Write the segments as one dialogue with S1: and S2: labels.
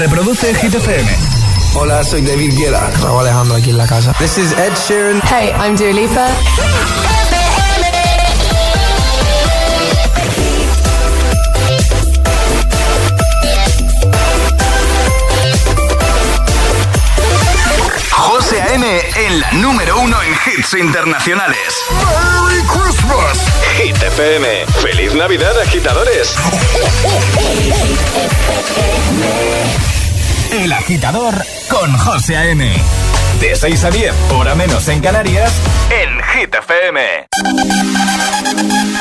S1: Reproduce Hit FM.
S2: Hola, soy David Guetta. Raúl Alejandro aquí en la casa.
S3: This is Ed Sheeran.
S4: Hey, I'm Dua Lipa.
S1: En la número uno en hits internacionales.
S5: ¡Merry Christmas! Hit FM. ¡Feliz Navidad, agitadores!
S1: El agitador con José A.M. De 6 a 10, hora menos en Canarias, en Hit FM.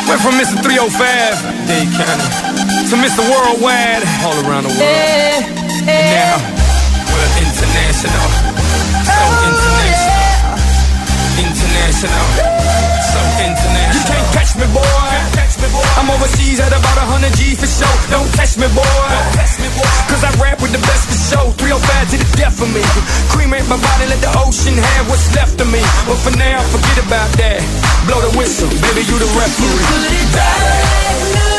S6: Went from Mr. 305, Dade County, to Mr. Worldwide, all around the world. And now, we're international. International. So international. You can't catch me, boy. I'm overseas at about 100 G for show. Don't test me, boy. Cause I rap with the best for show. 305 to the death of me. Cremate my body, let the ocean have what's left of me. But for now, forget about that. Blow the whistle, baby, you the referee. I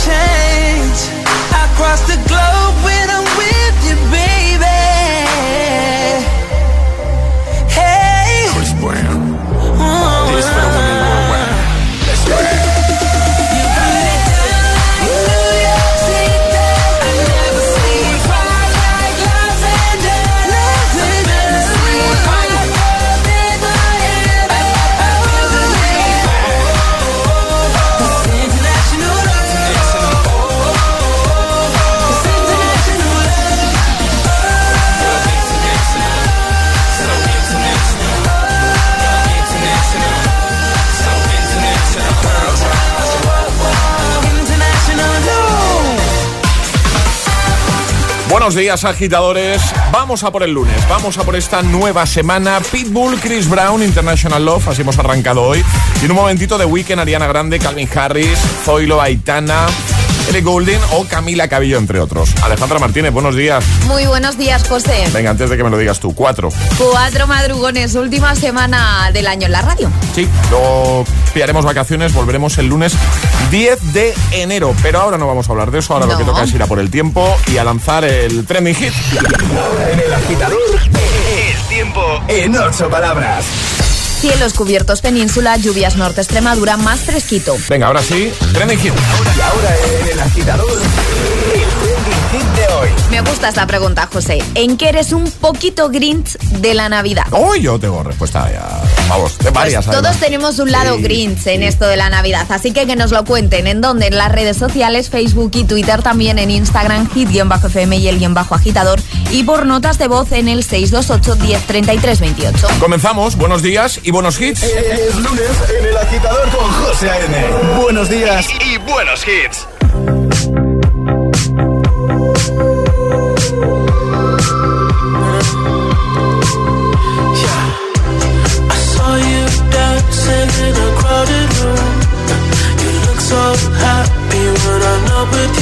S7: Change. I cross the
S8: Buenos días, agitadores. Vamos a por el lunes, vamos a por esta nueva semana. Pitbull, Chris Brown, International Love, así hemos arrancado hoy. Y en un momentito de Weekend, Ariana Grande, Calvin Harris, Zoilo, Aitana, Ellie Goulding o Camila Cabello, entre otros. Alejandra Martínez, buenos días.
S9: Muy buenos días, José.
S8: Venga, antes de que me lo digas tú, cuatro.
S9: Cuatro madrugones, última semana del año en la radio.
S8: Sí, luego pillaremos vacaciones, volveremos el lunes 10 de enero. Pero ahora no vamos a hablar de eso, ahora lo que toca es ir a por el tiempo y a lanzar el trending hit.
S1: En el agitador, el tiempo en ocho palabras.
S9: Cielos cubiertos península, lluvias norte Extremadura, más fresquito.
S8: Venga, ahora sí, trending hit.
S1: Y ahora en el agitador, el hit de hoy.
S9: Me gusta esta pregunta, José. ¿En qué eres un poquito grinch de la Navidad?
S8: Hoy yo tengo respuesta ya. vamos, de varias.
S9: Pues todos tenemos un lado Grinch en esto de la Navidad, así que que nos lo cuenten. ¿En dónde? En las redes sociales, Facebook y Twitter, también en Instagram, hit-fm y el guion bajo agitador. Y por notas de voz en el 628 1033 28.
S8: Comenzamos, buenos días y buenos hits.
S5: Es, lunes en el agitador con José A.N. Buenos días y buenos hits.
S3: dancing in a crowded room. You look so happy when I'm not with you.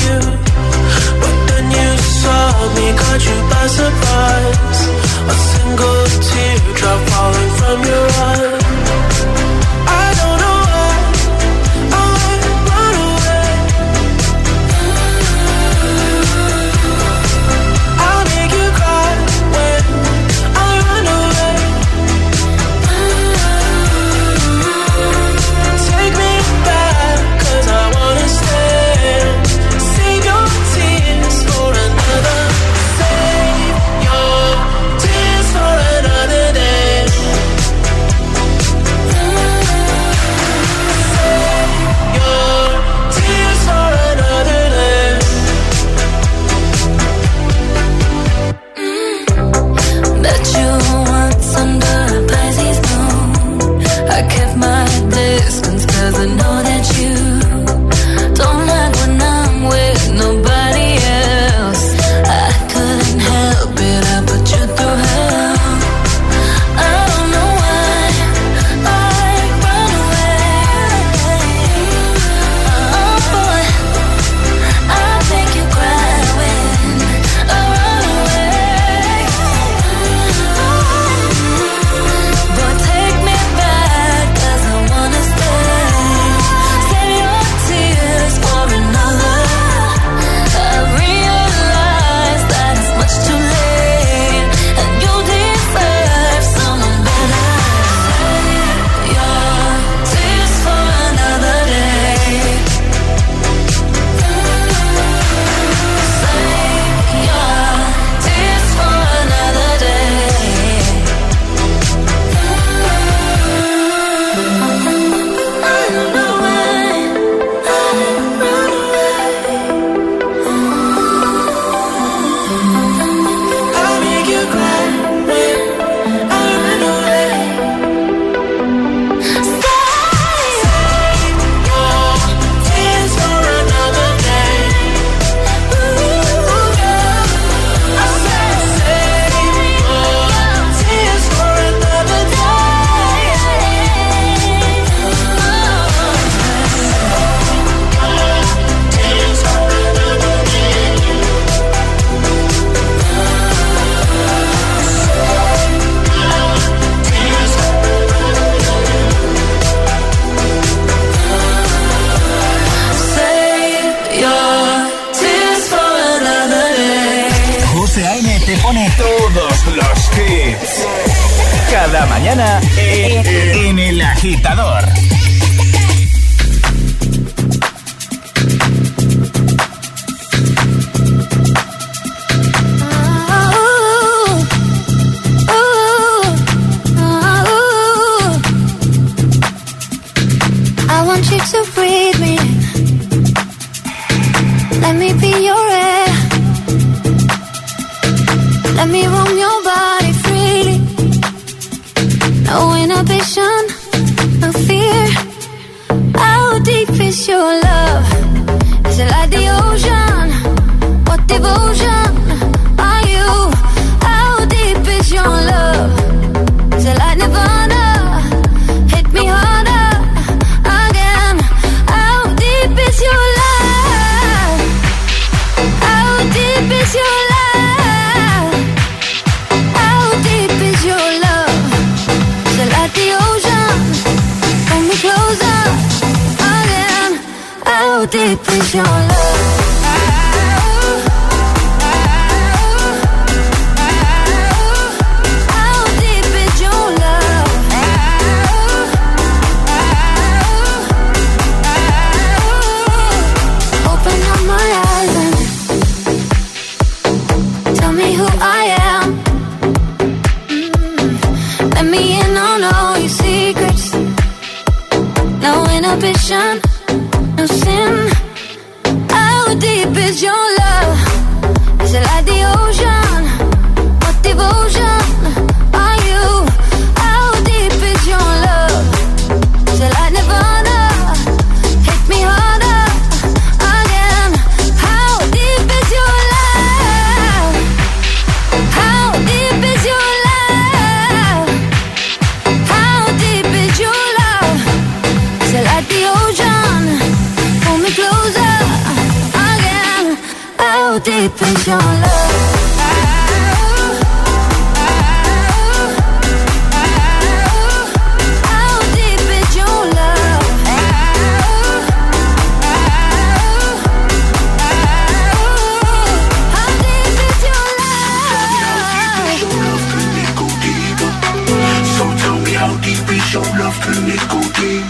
S3: Deep is your love,
S4: can it deep?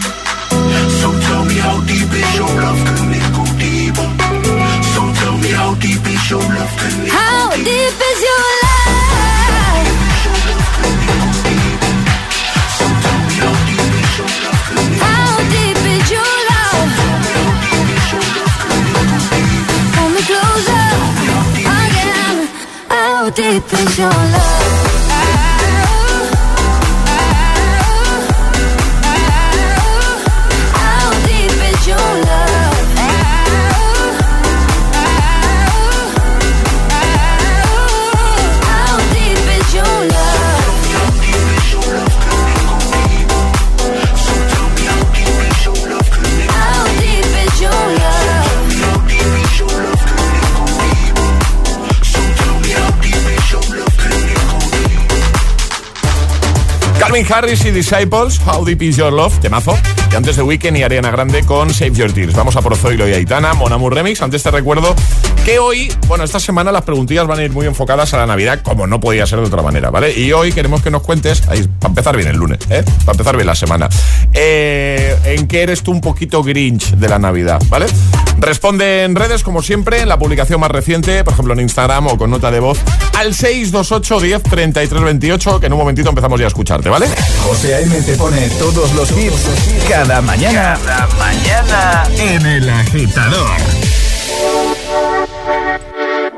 S4: So tell me how deep is your love, can it go deeper? So tell me how deep is your love, can it
S3: How deep is your love?
S4: So tell me how deep is your love,
S3: deep me. How deep is your love?
S8: Calvin Harris y Disciples, How Deep Is Your Love, temazo. Y antes de Weekend y Ariana Grande con Save Your Tears. Vamos a por Zoilo y Aitana, Monamur Remix. Antes te recuerdo que hoy, bueno, esta semana las preguntillas van a ir muy enfocadas a la Navidad, como no podía ser de otra manera, ¿vale? Y hoy queremos que nos cuentes, ahí, para empezar bien el lunes, ¿eh? Para empezar bien la semana. Eh, ¿En qué eres tú un poquito Grinch de la Navidad, ¿vale? Responde en redes, como siempre, en la publicación más reciente, por ejemplo en Instagram o con nota de voz, al 628 10 33 28, que en un momentito empezamos ya a escucharte, ¿vale?
S1: José A.M. te pone todos los hits cada mañana. Cada mañana en el agitador.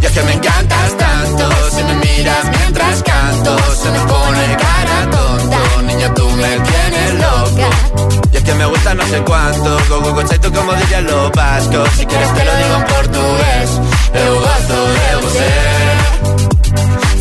S10: Y es que me encantas tanto, si me miras mientras canto, se me pone cara tonto, niña tú me tienes loca. Y es que me gusta no sé cuánto, go go go tú como dirían los vascos, si quieres te lo digo en portugués, eu gosto de você.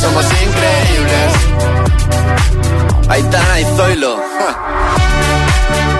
S10: somos increíbles. Aitana y Zoilo. Ja.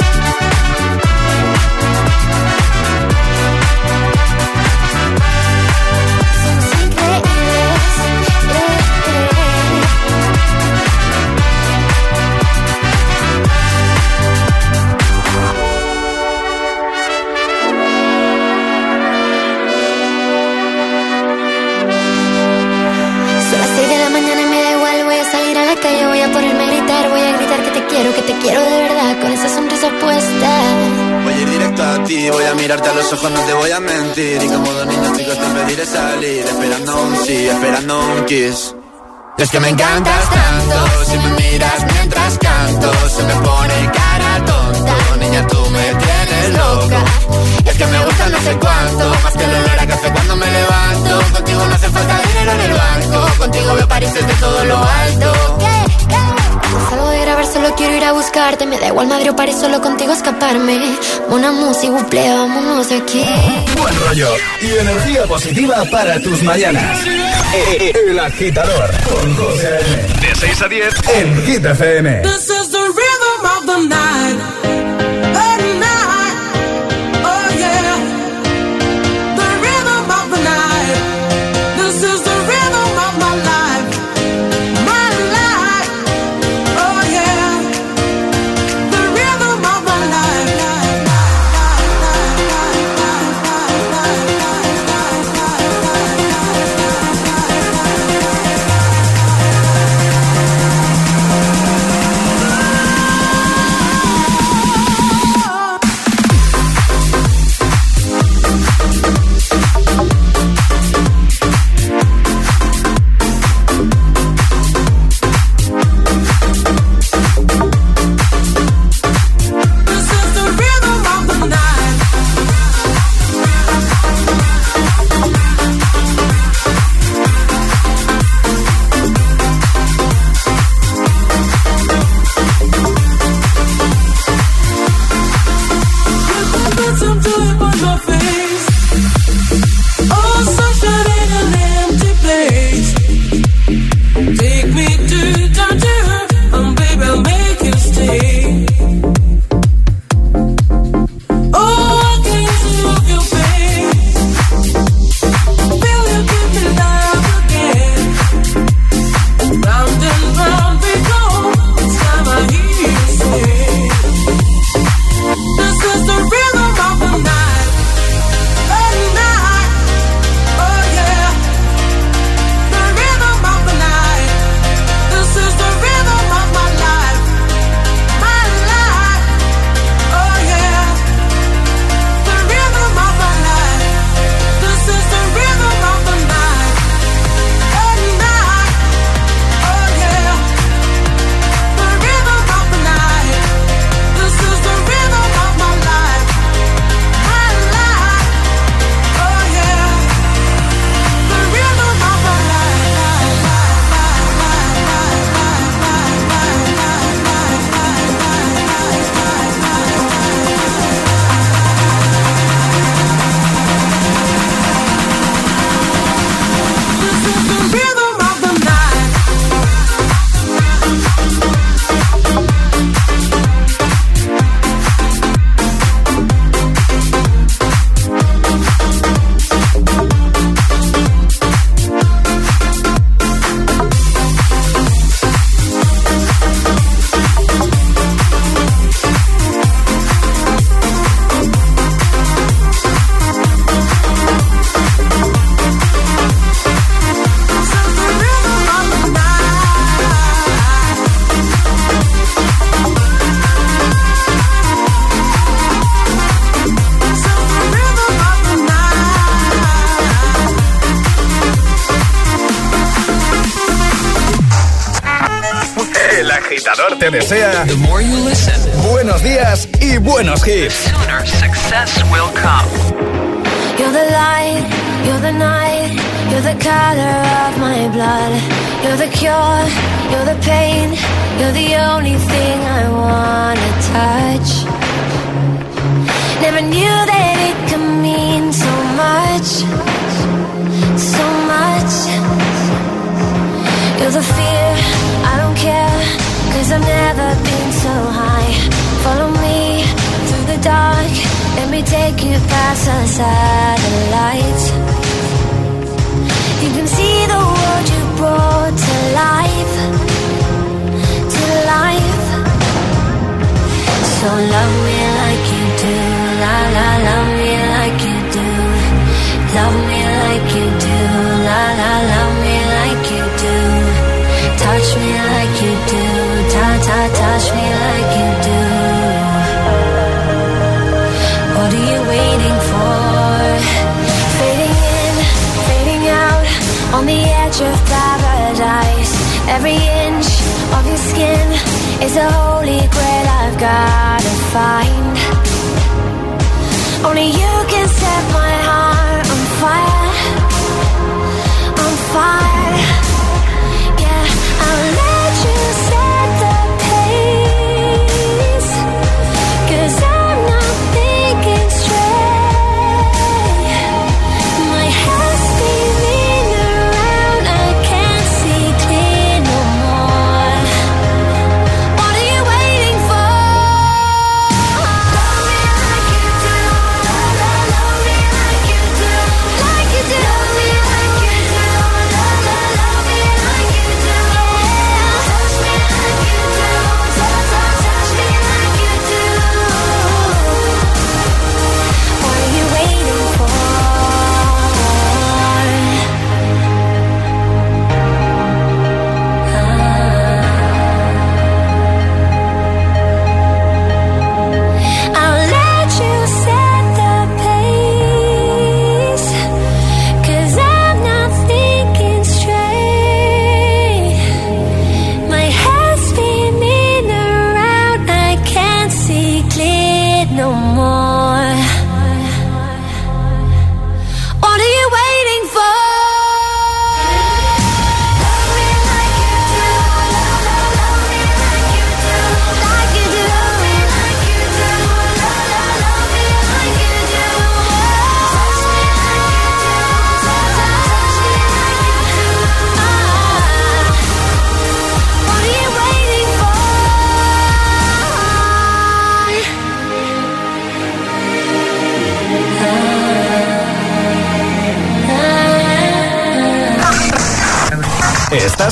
S10: Es que me encantas tanto, si me miras mientras canto, se me pone cara tonta, niña tú me tienes loca. Es que me gusta no sé cuánto, más que el olor a café cuando me levanto, contigo no hace falta dinero en el banco, contigo veo París desde todo lo alto.
S11: Salgo de grabar, solo quiero ir a buscarte. Me da igual madre o paré solo contigo escaparme. Una música, buple, vámonos aquí.
S5: Buen rollo y energía positiva para tus mañanas. E-, El agitador con José De 6 a 10 en Hit FM.
S12: This is the rhythm of the night.
S3: Every inch of your skin is a holy grail I've gotta find. Only you can set my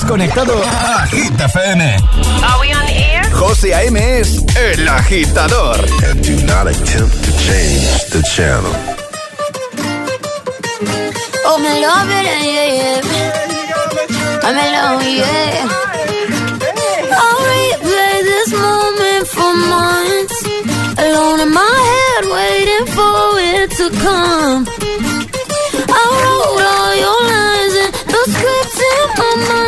S5: conectado a Hit FM.
S13: Are we on air?
S5: José A.M. es el agitador.
S14: And do not attempt to change the channel.
S3: Oh, me love it, yeah, oh, yeah. I'm alone, yeah. I'll replay this moment for months. Alone in my head, waiting for it to come. I wrote all your lines and the scripts in my mind.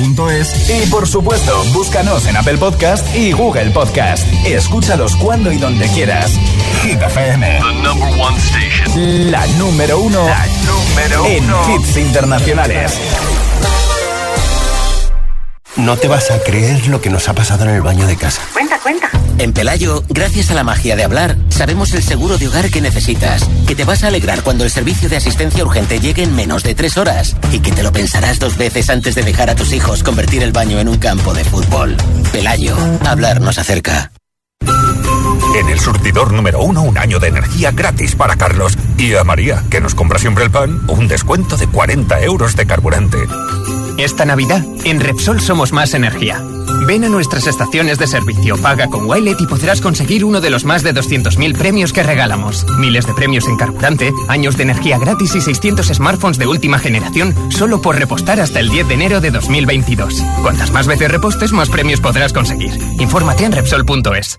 S5: Y por supuesto, búscanos en Apple Podcast y Google Podcast. Escúchalos cuando y donde quieras. Hit FM. La número uno, en hits internacionales.
S13: No te vas a creer lo que nos ha pasado en el baño de casa.
S15: En Pelayo, gracias a la magia de hablar, sabemos el seguro de hogar que necesitas, que te vas a alegrar cuando el servicio de asistencia urgente llegue en menos de tres horas y que te lo pensarás dos veces antes de dejar a tus hijos convertir el baño en un campo de fútbol. Pelayo, hablar nos acerca.
S16: En el surtidor número uno, un año de energía gratis para Carlos. Y a María, que nos compra siempre el pan, un descuento de 40 euros de carburante.
S17: Esta Navidad, en Repsol somos más energía. Ven a nuestras estaciones de servicio, paga con Wilet y podrás conseguir uno de los más de 200.000 premios que regalamos. Miles de premios en carburante, años de energía gratis y 600 smartphones de última generación solo por repostar hasta el 10 de enero de 2022. Cuantas más veces repostes, más premios podrás conseguir. Infórmate en Repsol.es.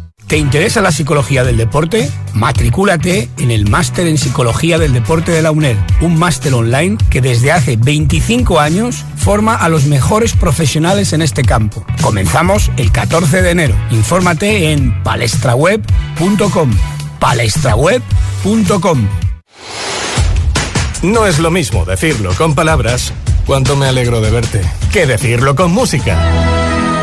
S18: ¿Te interesa la psicología del deporte? Matricúlate en el Máster en Psicología del Deporte de la UNED, un máster online que desde hace 25 años forma a los mejores profesionales en este campo. Comenzamos el 14 de enero. Infórmate en palestraweb.com. palestraweb.com.
S19: No es lo mismo decirlo con palabras, cuánto me alegro de verte, que decirlo con música.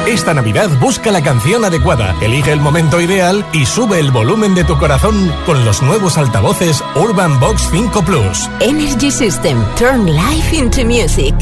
S19: Esta Navidad busca la canción adecuada, elige el momento ideal y sube el volumen de tu corazón con los nuevos altavoces Urban Box 5 Plus.
S20: Energy System. Turn life into music.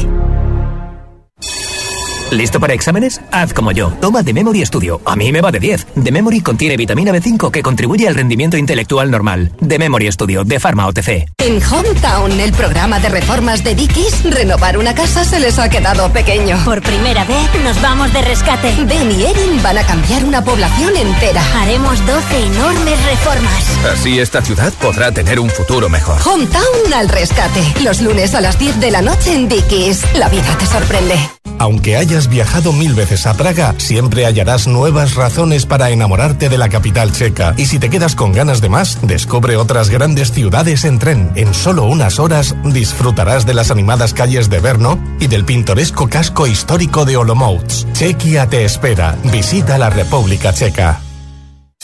S21: ¿Listo para exámenes? Haz como yo. Toma The Memory Studio. A mí me va de 10. The Memory contiene vitamina B5 que contribuye al rendimiento intelectual normal. The Memory Studio de Pharma OTC.
S20: En Hometown, el programa de reformas de Dickies, renovar una casa se les ha quedado pequeño.
S22: Por primera vez nos vamos de rescate.
S20: Ben y Erin van a cambiar una población entera.
S22: Haremos 12 enormes reformas.
S23: Así esta ciudad podrá tener un futuro mejor.
S20: Hometown al rescate. Los lunes a las 10 de la noche en Dickies. La vida te sorprende.
S19: Aunque hayas viajado mil veces a Praga, siempre hallarás nuevas razones para enamorarte de la capital checa. Y si te quedas con ganas de más, descubre otras grandes ciudades en tren. En solo unas horas disfrutarás de las animadas calles de Brno y del pintoresco casco histórico de Olomouc. Chequia te espera. Visita la República Checa.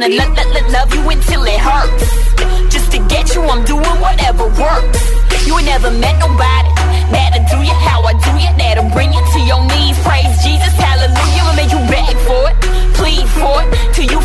S3: Gonna
S22: lo- lo- lo- love you until it hurts. Just to get you, I'm doing whatever works. You ain't never met nobody that'll do you how I do you. That'll bring you to your knees. Praise Jesus, hallelujah. I'ma make you beg for it, plead for it,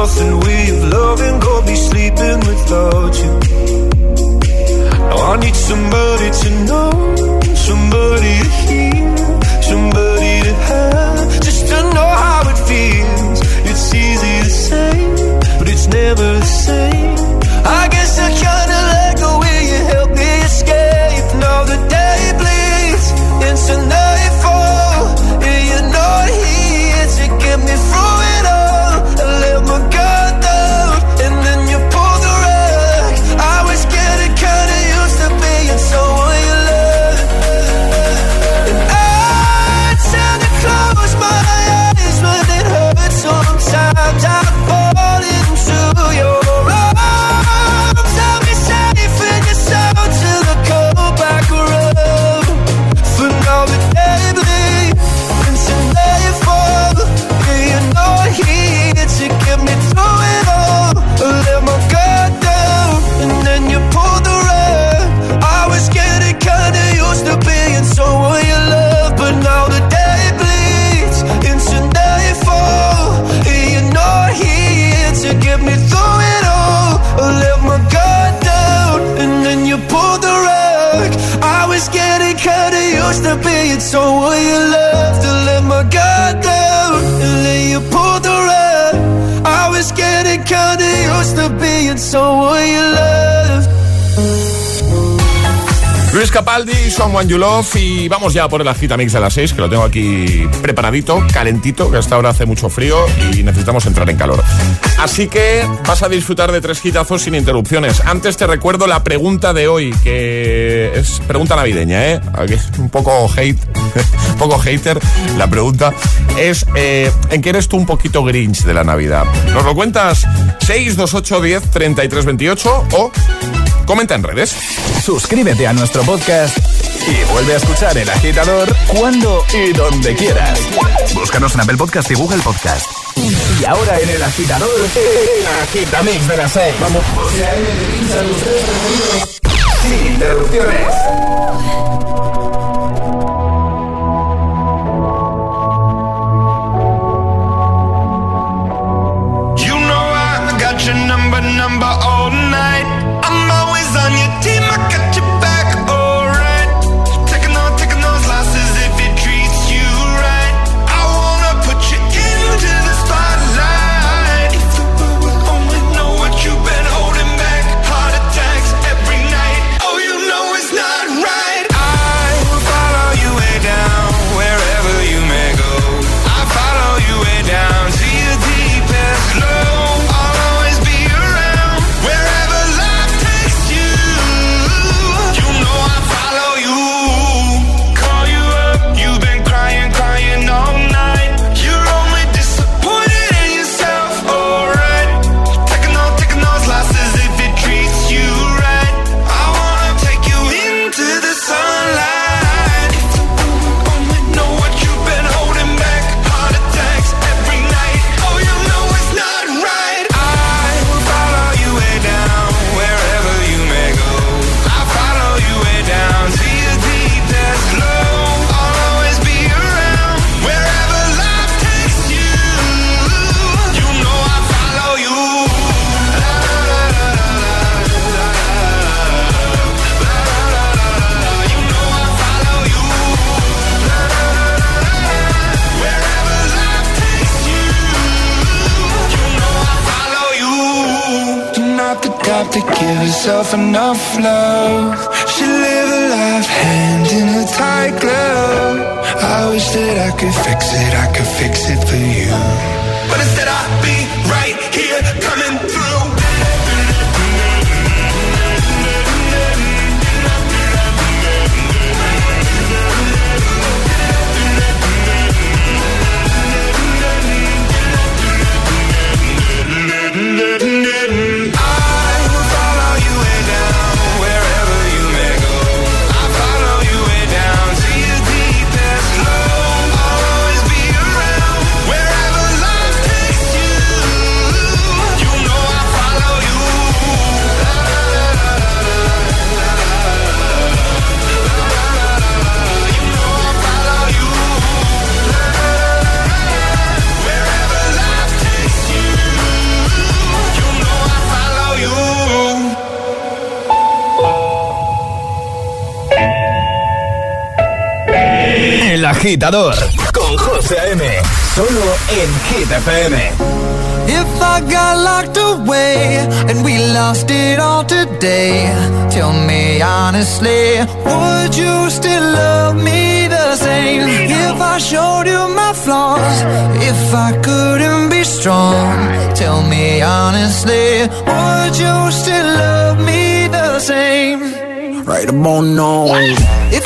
S24: Nothing way of loving, go be sleeping without you. Now I need somebody to know, somebody to hear, somebody to have, just to know how it feels. It's easy to say, but it's never the same. I guess I kinda like the way you help me escape. Now the day bleeds into nightfall, and you're not here to get me through it all my God. Someone You Love
S8: y vamos ya por el Agitamix de las 6, que lo tengo aquí preparadito, calentito, que hasta ahora hace mucho frío y necesitamos entrar en calor. Así que vas a disfrutar de tres hitazos sin interrupciones. Antes te recuerdo la pregunta de hoy, que es pregunta navideña, ¿eh? Un poco hate, un poco hater. La pregunta es, eh, ¿en qué eres tú un poquito grinch de la Navidad? ¿Nos lo cuentas? 628 10 33 28 o comenta en redes.
S5: Suscríbete a nuestro podcast y vuelve a escuchar El Agitador cuando y donde quieras. Búscanos en Apple Podcast y Google Podcast. Y ahora en El Agitador, El Agitamix de las 6. Vamos. Sin interrupciones.
S24: Number, number all night. I'm always on your team, I got
S5: agitador con José A.M. Solo en Hit FM.
S7: If I got locked away and we lost it all today, tell me honestly, would you still love me the same? If I showed you my flaws, if I couldn't be strong, tell me honestly, would you still love me the same? Right about now. If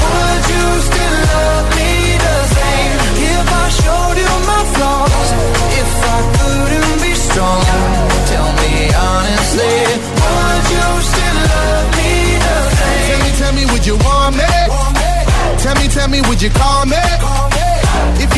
S7: flaws, if I couldn't be strong, tell me honestly, would you still love me the same?
S25: Tell me, tell me, would you want me? Tell me, tell me, would you call me?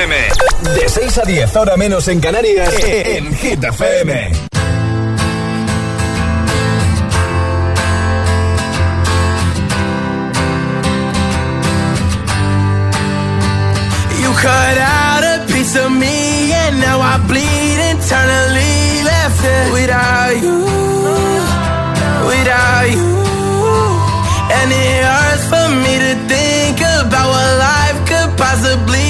S5: FM. De 6 a 10, ahora menos en Canarias, en Hit FM.
S7: You cut out a piece of me and now I bleed internally left it without you, without you. And it hurts for me to think about what life could possibly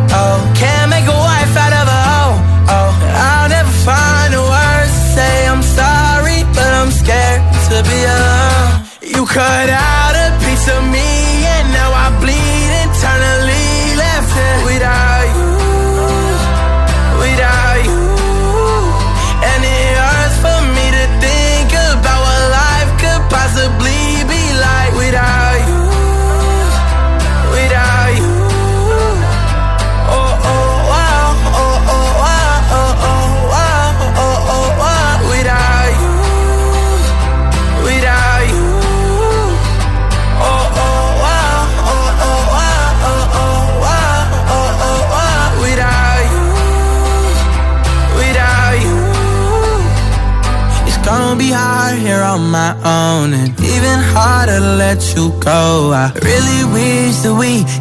S7: You cut out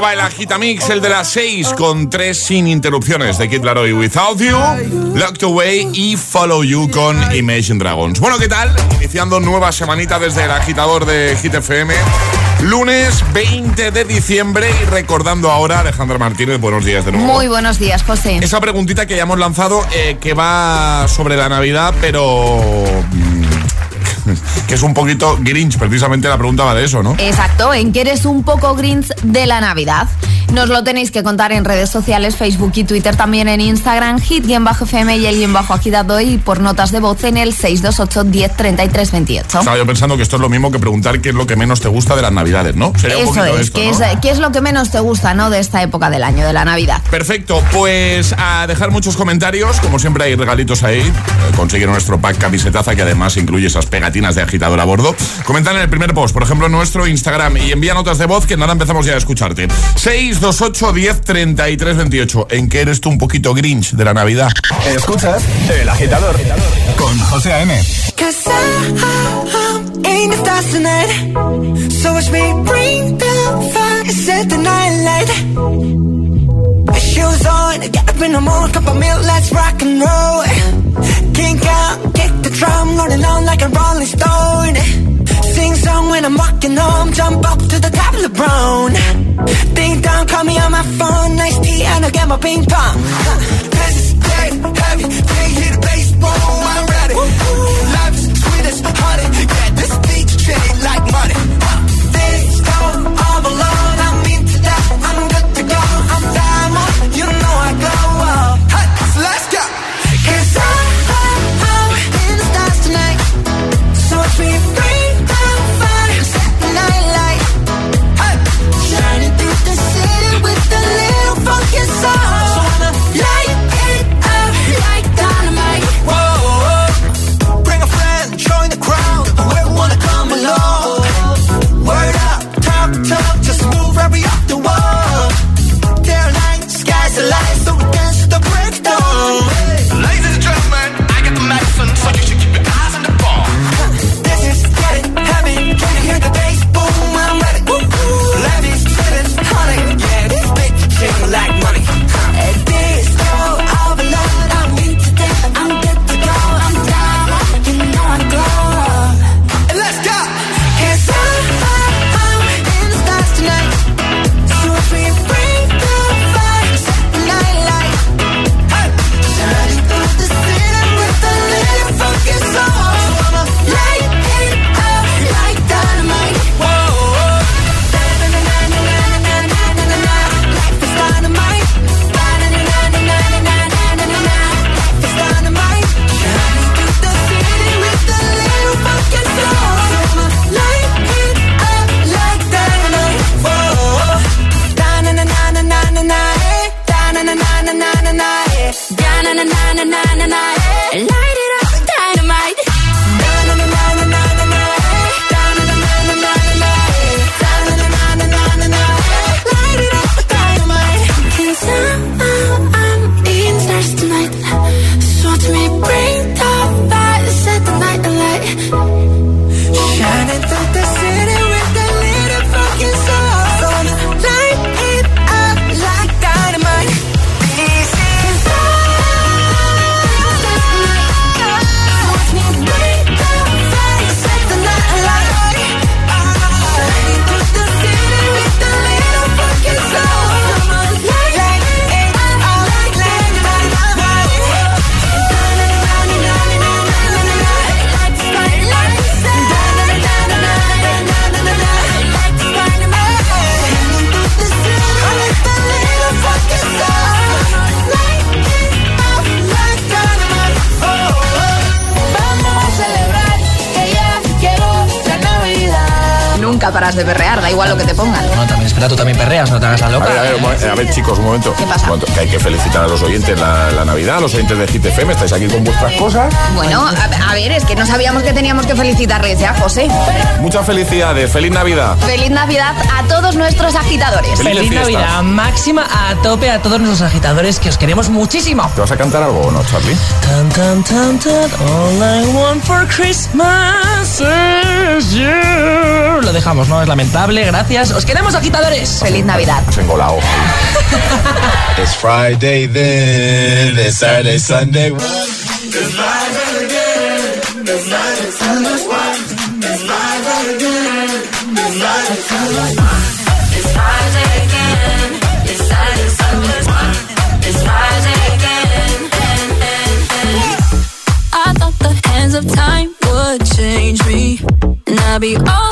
S8: Estaba el Agitamix, el de las 6, con tres sin interrupciones de Kid Laroi Without You, Locked Away y Follow You con Imagine Dragons. Bueno, ¿qué tal? Iniciando nueva semanita desde el agitador de Hit FM. Lunes 20 de diciembre y recordando ahora, Alejandra Martínez, buenos días de nuevo.
S26: Muy buenos días, José.
S8: Esa preguntita que ya hemos lanzado eh, que va sobre la Navidad, pero que es un poquito Grinch, precisamente la pregunta va de eso, ¿no?
S26: Exacto, en que eres un poco Grinch de la Navidad. Nos lo tenéis que contar en redes sociales, Facebook y Twitter, también en Instagram, hit-fm y el guion bajo agitado y por notas de voz en el 628 10 33 28.
S8: Estaba yo pensando que esto es lo mismo que preguntar qué es lo que menos te gusta de las Navidades, ¿no? Sería un
S26: Eso es,
S8: esto,
S26: ¿qué,
S8: ¿no?
S26: es, ¿qué es lo que menos te gusta, no? De esta época del año, de la Navidad.
S8: Perfecto, pues a dejar muchos comentarios, como siempre hay regalitos ahí, eh, conseguir nuestro pack camisetaza que además incluye esas pegatinas de agitador a bordo. Comentan en el primer post, por ejemplo en nuestro Instagram y envía notas de voz que nada empezamos ya a escucharte. 628 10 33 28. ¿En qué eres tú un poquito Grinch de la Navidad?
S5: Escuchas El Agitador con José A.M.
S7: Cause I'm in the stars tonight. So watch me bring the fire, set the night light. Shoes on, get up in the morning, cup of milk, let's rock and roll. Kink out, kick the drum, rolling on like a rolling stone. Sing song when I'm walking home, jump up to the top of the brown. Ding dong, call me on my phone, nice tea, and I'll get my ping pong. This is dead heavy, can't the bass, boom, I'm ready. Life
S26: de perrear, da igual lo que te pongan.
S27: También espera, tú también perreas, no te hagas la
S8: A
S27: loca.
S8: ver, a ver, un momen- a ver, chicos, un momento.
S26: ¿Qué pasa?
S8: Un momento, Que hay que felicitar a los oyentes la, la Navidad, a los oyentes de Hit FM. Estáis aquí con vuestras cosas.
S26: Bueno, a, a ver, es que no sabíamos que teníamos que felicitarles ya, José.
S8: Muchas felicidades. Feliz Navidad.
S26: Feliz Navidad a todos nuestros agitadores.
S27: Feliz. Navidad máxima a tope a todos nuestros agitadores que os queremos muchísimo.
S8: ¿Te vas a cantar algo o no, Charlie?
S27: Tan, tan, tan, tan, all I want for Christmas is you. Lo dejamos, ¿no? Es lamentable, gracias. Os queremos agitadores.
S26: Feliz Navidad.
S8: Has engolado.
S28: It's Friday then, it's Saturday, Sunday.
S3: I thought the hands of time would change me, and I'd be over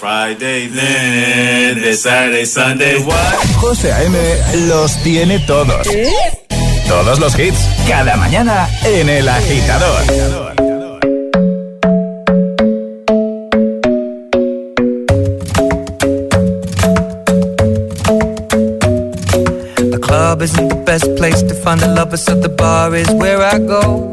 S3: Friday then, Saturday, Sunday, what?
S5: José A.M. los tiene todos. Todos los hits, cada mañana en El Agitador.
S7: The club isn't the best place to find the lovers, so the bar is where I go.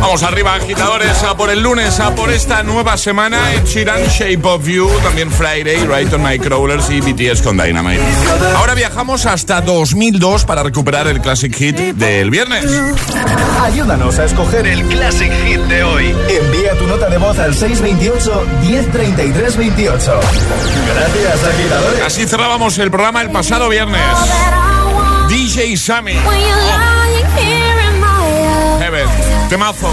S8: Vamos arriba, agitadores, a por el lunes, a por esta nueva semana en Chiran Shape of You, también Friday, Right on Nightcrawlers y BTS con Dynamite. Ahora viajamos hasta 2002 para recuperar el Classic Hit del viernes.
S5: Ayúdanos a escoger el Classic Hit de hoy. Envía tu nota de voz al 628 1033 28. Gracias, agitadores.
S8: Así cerrábamos el programa el pasado viernes. DJ Sammy.
S3: Oh. Heaven. Temazo.